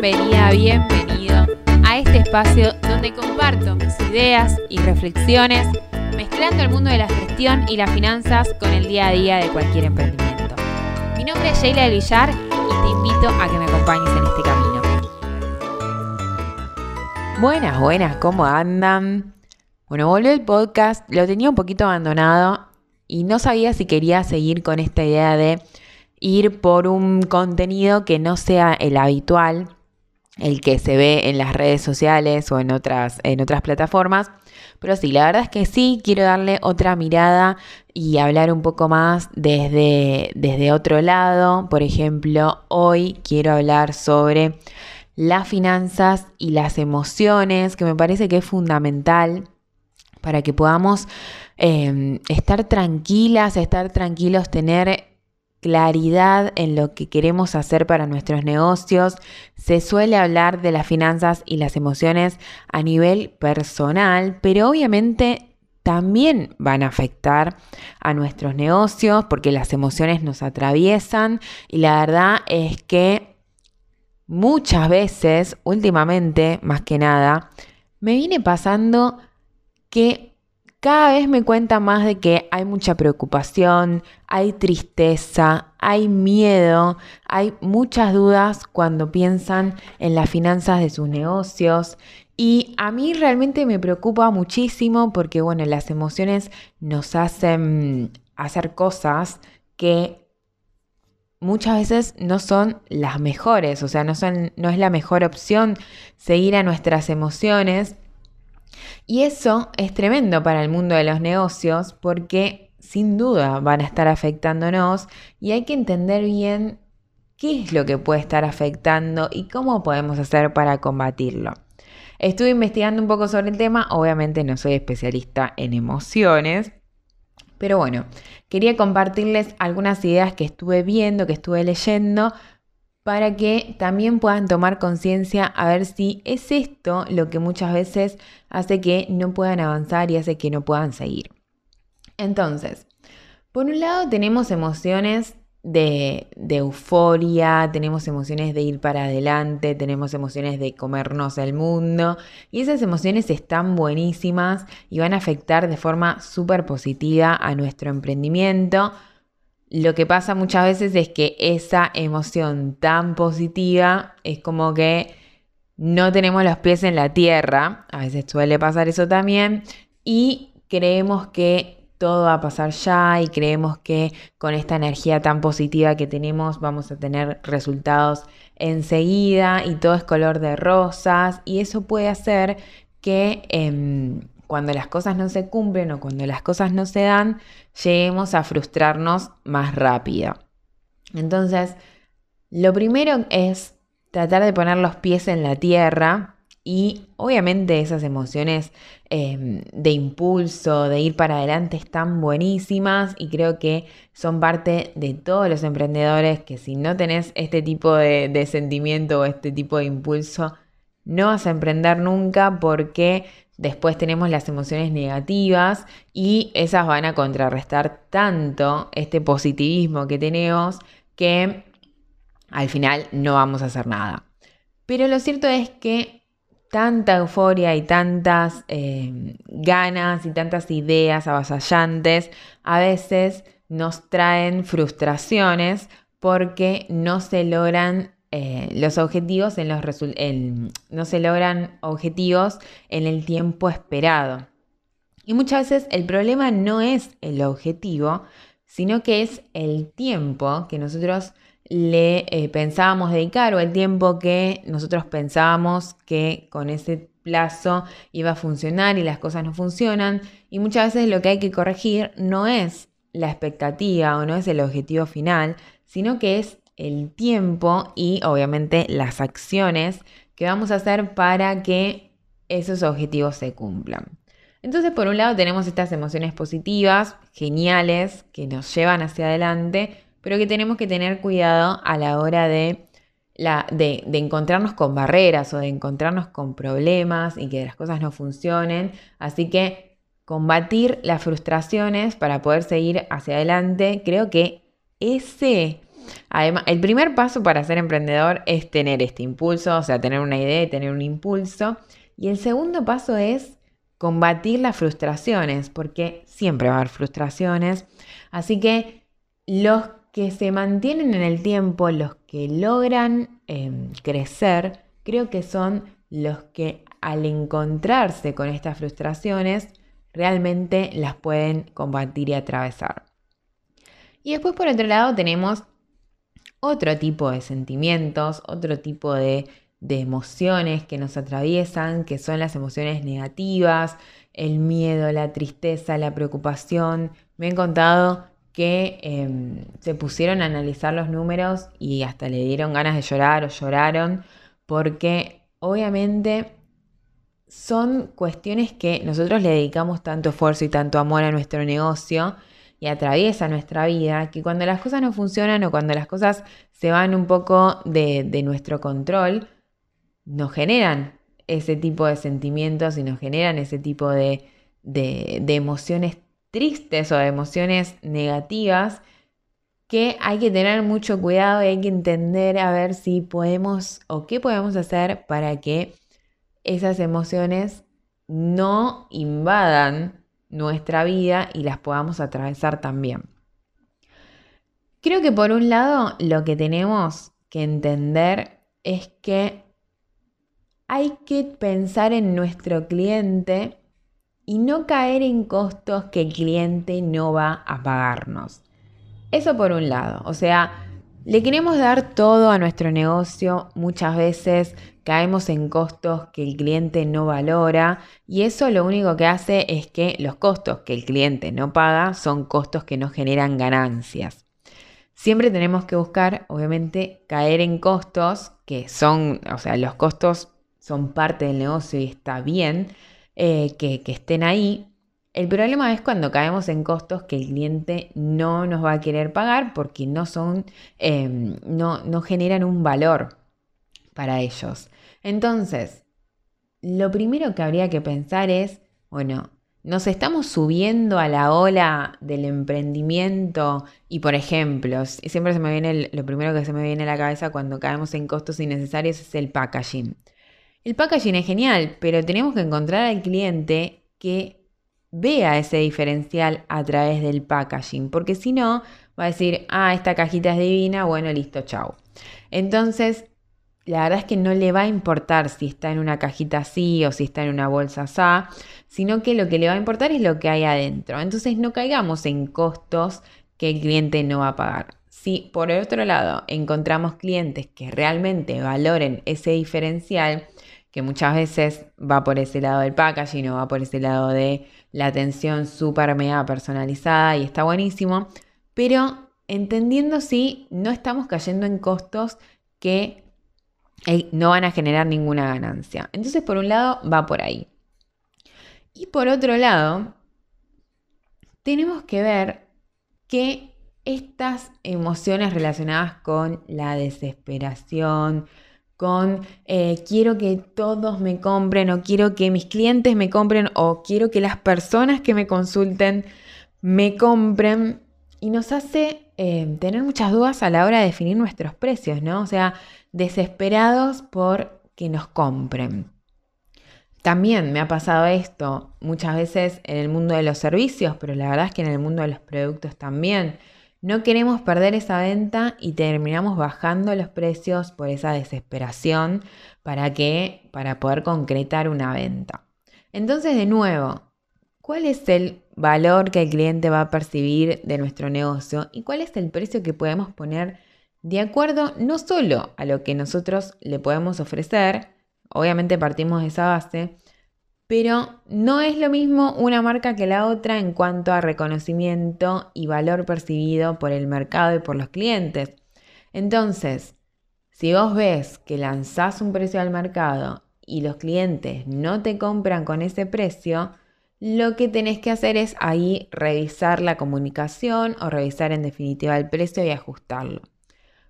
Bienvenida, bienvenido a este espacio donde comparto mis ideas y reflexiones mezclando el mundo de la gestión y las finanzas con el día a día de cualquier emprendimiento. Mi nombre es Sheila del Villar y te invito a que me acompañes en este camino. Buenas, buenas, ¿cómo andan? Bueno, volvió el podcast, lo tenía un poquito abandonado y no sabía si quería seguir con esta idea de ir por un contenido que no sea el habitual, el que se ve en las redes sociales o en otras, en otras plataformas. Pero sí, la verdad es que sí, quiero darle otra mirada y hablar un poco más desde, desde otro lado. Por ejemplo, hoy quiero hablar sobre las finanzas y las emociones, que me parece que es fundamental para que podamos eh, estar tranquilas, estar tranquilos, tener claridad en lo que queremos hacer para nuestros negocios. Se suele hablar de las finanzas y las emociones a nivel personal, pero obviamente también van a afectar a nuestros negocios porque las emociones nos atraviesan y la verdad es que muchas veces, últimamente, más que nada, me viene pasando que cada vez me cuenta más de que hay mucha preocupación, hay tristeza, hay miedo, hay muchas dudas cuando piensan en las finanzas de sus negocios. Y a mí realmente me preocupa muchísimo porque, bueno, las emociones nos hacen hacer cosas que muchas veces no son las mejores, o sea, no, son, no es la mejor opción seguir a nuestras emociones y eso es tremendo para el mundo de los negocios porque sin duda van a estar afectándonos y hay que entender bien qué es lo que puede estar afectando y cómo podemos hacer para combatirlo. Estuve investigando un poco sobre el tema, obviamente no soy especialista en emociones, pero bueno, quería compartirles algunas ideas que estuve viendo, que estuve leyendo, para que también puedan tomar conciencia a ver si es esto lo que muchas veces hace que no puedan avanzar y hace que no puedan seguir. Entonces, por un lado tenemos emociones de, euforia, tenemos emociones de ir para adelante, tenemos emociones de comernos el mundo y esas emociones están buenísimas y van a afectar de forma súper positiva a nuestro emprendimiento, lo que pasa muchas veces es que esa emoción tan positiva es como que no tenemos los pies en la tierra, a veces suele pasar eso también, y creemos que todo va a pasar ya y creemos que con esta energía tan positiva que tenemos vamos a tener resultados enseguida y todo es color de rosas. Y eso puede hacer que em, cuando las cosas no se cumplen o cuando las cosas no se dan, lleguemos a frustrarnos más rápido. Entonces, lo primero es tratar de poner los pies en la tierra y obviamente esas emociones em, de impulso, de ir para adelante están buenísimas y creo que son parte de todos los emprendedores que si no tenés este tipo de, de sentimiento o este tipo de impulso, no vas a emprender nunca porque Después tenemos las emociones negativas y esas van a contrarrestar tanto este positivismo que tenemos que al final no vamos a hacer nada. Pero lo cierto es que tanta euforia y tantas eh, ganas y tantas ideas avasallantes a veces nos traen frustraciones porque no se logran eh, los objetivos en los no se logran objetivos en el tiempo esperado. Y muchas veces el problema no es el objetivo, sino que es el tiempo que nosotros le eh, pensábamos dedicar o el tiempo que nosotros pensábamos que con ese plazo iba a funcionar y las cosas no funcionan. Y muchas veces lo que hay que corregir no es la expectativa o no es el objetivo final, sino que es el tiempo y obviamente las acciones que vamos a hacer para que esos objetivos se cumplan. Entonces, por un lado tenemos estas emociones positivas, geniales, que nos llevan hacia adelante, pero que tenemos que tener cuidado a la hora de, la, de, encontrarnos con barreras o de encontrarnos con problemas y que las cosas no funcionen. Así que combatir las frustraciones para poder seguir hacia adelante, creo que ese además, el primer paso para ser emprendedor es tener este impulso, o sea, tener una idea y tener un impulso. Y el segundo paso es combatir las frustraciones, porque siempre va a haber frustraciones. Así que los que se mantienen en el tiempo, los que logran em, crecer, creo que son los que al encontrarse con estas frustraciones, realmente las pueden combatir y atravesar. Y después por otro lado tenemos otro tipo de sentimientos, otro tipo de, emociones que nos atraviesan, que son las emociones negativas, el miedo, la tristeza, la preocupación. Me han contado que em, se pusieron a analizar los números y hasta le dieron ganas de llorar o lloraron, porque obviamente son cuestiones que nosotros le dedicamos tanto esfuerzo y tanto amor a nuestro negocio y atraviesa nuestra vida, que cuando las cosas no funcionan o cuando las cosas se van un poco de, nuestro control, nos generan ese tipo de sentimientos y nos generan ese tipo de, de, emociones tristes o de emociones negativas que hay que tener mucho cuidado y hay que entender a ver si podemos o qué podemos hacer para que esas emociones no invadan nuestra vida y las podamos atravesar también. Creo que por un lado lo que tenemos que entender es que hay que pensar en nuestro cliente y no caer en costos que el cliente no va a pagarnos. Eso por un lado, o sea, le queremos dar todo a nuestro negocio, muchas veces caemos en costos que el cliente no valora y eso lo único que hace es que los costos que el cliente no paga son costos que no generan ganancias. Siempre tenemos que buscar, obviamente, caer en costos que son, o sea, los costos son parte del negocio y está bien eh, que, que estén ahí, el problema es cuando caemos en costos que el cliente no nos va a querer pagar porque no son, em, no, no generan un valor para ellos. Entonces, lo primero que habría que pensar es, bueno, nos estamos subiendo a la ola del emprendimiento y, por ejemplo, siempre se me viene lo primero que se me viene a la cabeza cuando caemos en costos innecesarios es el packaging. El packaging es genial, pero tenemos que encontrar al cliente que vea ese diferencial a través del packaging, porque si no, va a decir, ah, esta cajita es divina, bueno, listo, chao. Entonces, la verdad es que no le va a importar si está en una cajita así o si está en una bolsa así, sino que lo que le va a importar es lo que hay adentro. Entonces, no caigamos en costos que el cliente no va a pagar. Si por el otro lado encontramos clientes que realmente valoren ese diferencial, que muchas veces va por ese lado del packaging o va por ese lado de la atención súper mega personalizada y está buenísimo, pero entendiendo si no estamos cayendo en costos que eh, no van a generar ninguna ganancia. Entonces, por un lado, va por ahí. Y por otro lado, tenemos que ver que estas emociones relacionadas con la desesperación, con eh, quiero que todos me compren o quiero que mis clientes me compren o quiero que las personas que me consulten me compren y nos hace eh, tener muchas dudas a la hora de definir nuestros precios, ¿no? O sea, desesperados por que nos compren. También me ha pasado esto muchas veces en el mundo de los servicios, pero la verdad es que en el mundo de los productos también. No queremos perder esa venta y terminamos bajando los precios por esa desesperación para que para poder concretar una venta. Entonces, de nuevo, ¿cuál es el valor que el cliente va a percibir de nuestro negocio y cuál es el precio que podemos poner de acuerdo no solo a lo que nosotros le podemos ofrecer, obviamente partimos de esa base, pero no es lo mismo una marca que la otra en cuanto a reconocimiento y valor percibido por el mercado y por los clientes. Entonces, si vos ves que lanzás un precio al mercado y los clientes no te compran con ese precio, lo que tenés que hacer es ahí revisar la comunicación o revisar en definitiva el precio y ajustarlo.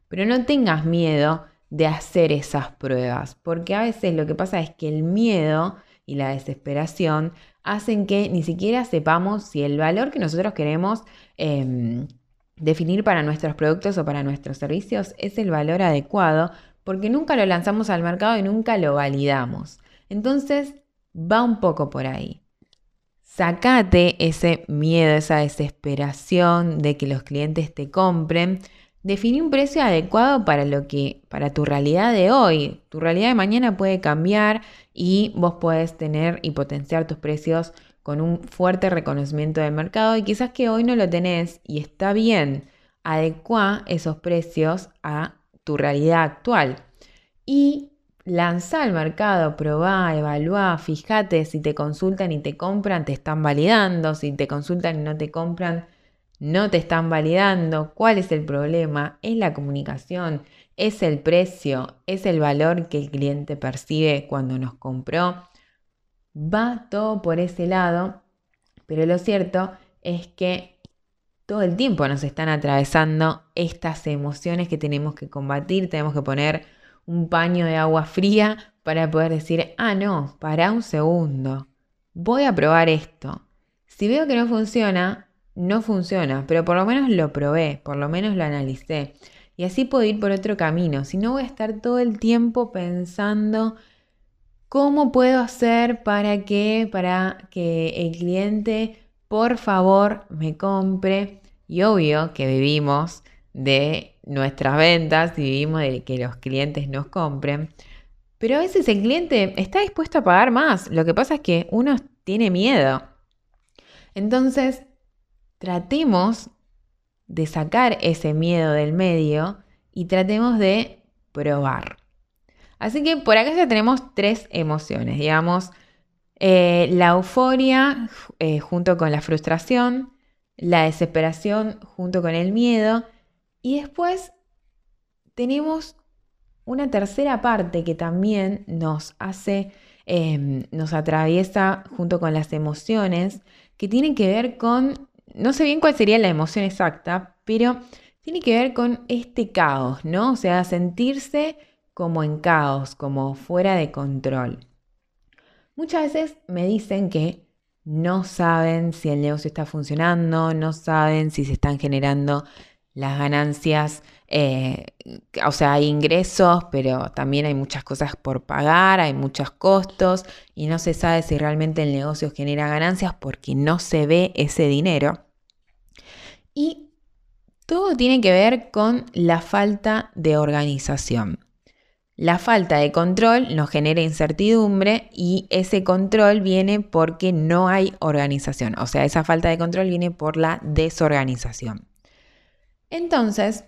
Pero no tengas miedo de hacer esas pruebas, porque a veces lo que pasa es que el miedo y la desesperación hacen que ni siquiera sepamos si el valor que nosotros queremos em, definir para nuestros productos o para nuestros servicios es el valor adecuado porque nunca lo lanzamos al mercado y nunca lo validamos. Entonces, va un poco por ahí. Sacate ese miedo, esa desesperación de que los clientes te compren. Definí un precio adecuado para lo que para tu realidad de hoy. Tu realidad de mañana puede cambiar y vos podés tener y potenciar tus precios con un fuerte reconocimiento del mercado y quizás que hoy no lo tenés y está bien. Adecua esos precios a tu realidad actual. Y lanza al mercado, probá, evalúa, fíjate si te consultan y te compran, te están validando, si te consultan y no te compran, no te están validando, cuál es el problema, es la comunicación, es el precio, es el valor que el cliente percibe cuando nos compró. Va todo por ese lado, pero lo cierto es que todo el tiempo nos están atravesando estas emociones que tenemos que combatir, tenemos que poner un paño de agua fría para poder decir, ah, no, para un segundo, voy a probar esto. Si veo que no funciona, no funciona, pero por lo menos lo probé, por lo menos lo analicé. Y así puedo ir por otro camino. Si no voy a estar todo el tiempo pensando cómo puedo hacer para que, para que el cliente, por favor, me compre. Y obvio que vivimos de nuestras ventas y vivimos de que los clientes nos compren. Pero a veces el cliente está dispuesto a pagar más. Lo que pasa es que uno tiene miedo. Entonces, tratemos de sacar ese miedo del medio y tratemos de probar. Así que por acá ya tenemos tres emociones, digamos, eh, la euforia eh, junto con la frustración, la desesperación junto con el miedo y después tenemos una tercera parte que también nos hace, em, nos atraviesa junto con las emociones, que tiene que ver con, no sé bien cuál sería la emoción exacta, pero tiene que ver con este caos, ¿no? O sea, sentirse como en caos, como fuera de control. Muchas veces me dicen que no saben si el negocio está funcionando, no saben si se están generando las ganancias, eh, o sea, hay ingresos, pero también hay muchas cosas por pagar, hay muchos costos y no se sabe si realmente el negocio genera ganancias porque no se ve ese dinero. Y todo tiene que ver con la falta de organización. La falta de control nos genera incertidumbre y ese control viene porque no hay organización. O sea, esa falta de control viene por la desorganización. Entonces,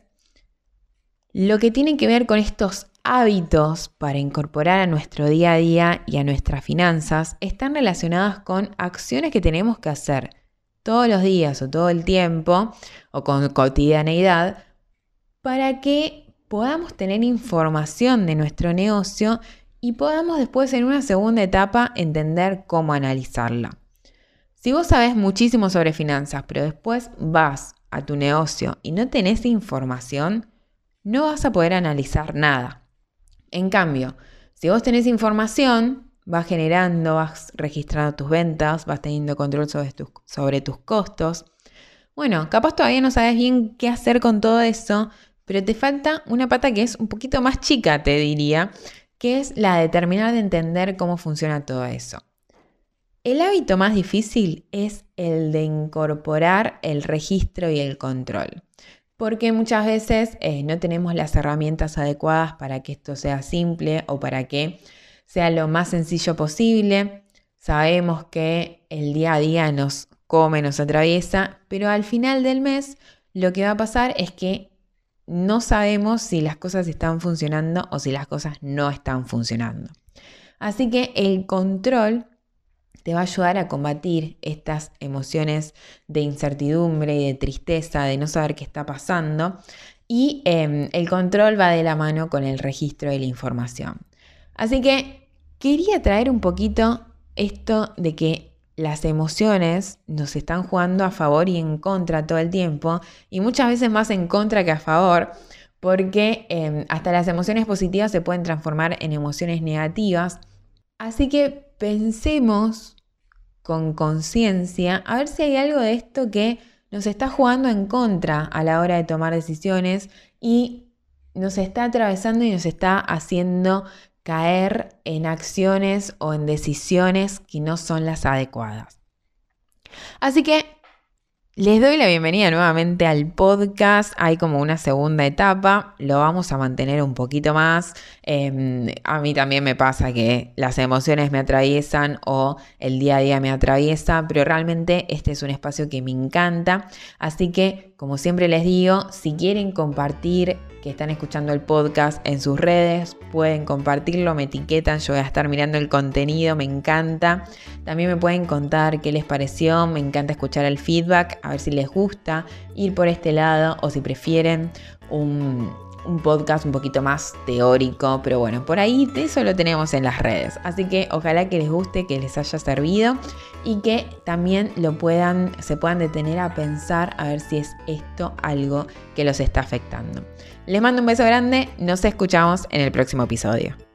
lo que tiene que ver con estos hábitos para incorporar a nuestro día a día y a nuestras finanzas están relacionadas con acciones que tenemos que hacer todos los días o todo el tiempo o con cotidianeidad para que podamos tener información de nuestro negocio y podamos después en una segunda etapa entender cómo analizarla. Si vos sabés muchísimo sobre finanzas, pero después vas a tu negocio y no tenés información, no vas a poder analizar nada. En cambio, si vos tenés información, vas generando, vas registrando tus ventas, vas teniendo control sobre tus, sobre tus costos. Bueno, capaz todavía no sabes bien qué hacer con todo eso, pero te falta una pata que es un poquito más chica, te diría, que es la de terminar de entender cómo funciona todo eso. El hábito más difícil es el de incorporar el registro y el control, porque muchas veces eh, no tenemos las herramientas adecuadas para que esto sea simple o para que sea lo más sencillo posible. Sabemos que el día a día nos come, nos atraviesa, pero al final del mes lo que va a pasar es que no sabemos si las cosas están funcionando o si las cosas no están funcionando. Así que el control te va a ayudar a combatir estas emociones de incertidumbre y de tristeza, de no saber qué está pasando. Y em, el control va de la mano con el registro de la información. Así que quería traer un poquito esto de que las emociones nos están jugando a favor y en contra todo el tiempo, y muchas veces más en contra que a favor, porque em, hasta las emociones positivas se pueden transformar en emociones negativas. Así que pensemos con conciencia a ver si hay algo de esto que nos está jugando en contra a la hora de tomar decisiones y nos está atravesando y nos está haciendo caer en acciones o en decisiones que no son las adecuadas. Así que les doy la bienvenida nuevamente al podcast. Hay como una segunda etapa, lo vamos a mantener un poquito más. Em, a mí también me pasa que las emociones me atraviesan o el día a día me atraviesa, pero realmente este es un espacio que me encanta. Así que, como siempre les digo, si quieren compartir que están escuchando el podcast en sus redes, pueden compartirlo, me etiquetan, yo voy a estar mirando el contenido, me encanta. También me pueden contar qué les pareció, me encanta escuchar el feedback, a ver si les gusta ir por este lado o si prefieren un, un podcast un poquito más teórico, pero bueno, por ahí eso lo tenemos en las redes. Así que ojalá que les guste, que les haya servido y que también lo puedan, se puedan detener a pensar a ver si es esto algo que los está afectando. Les mando un beso grande, nos escuchamos en el próximo episodio.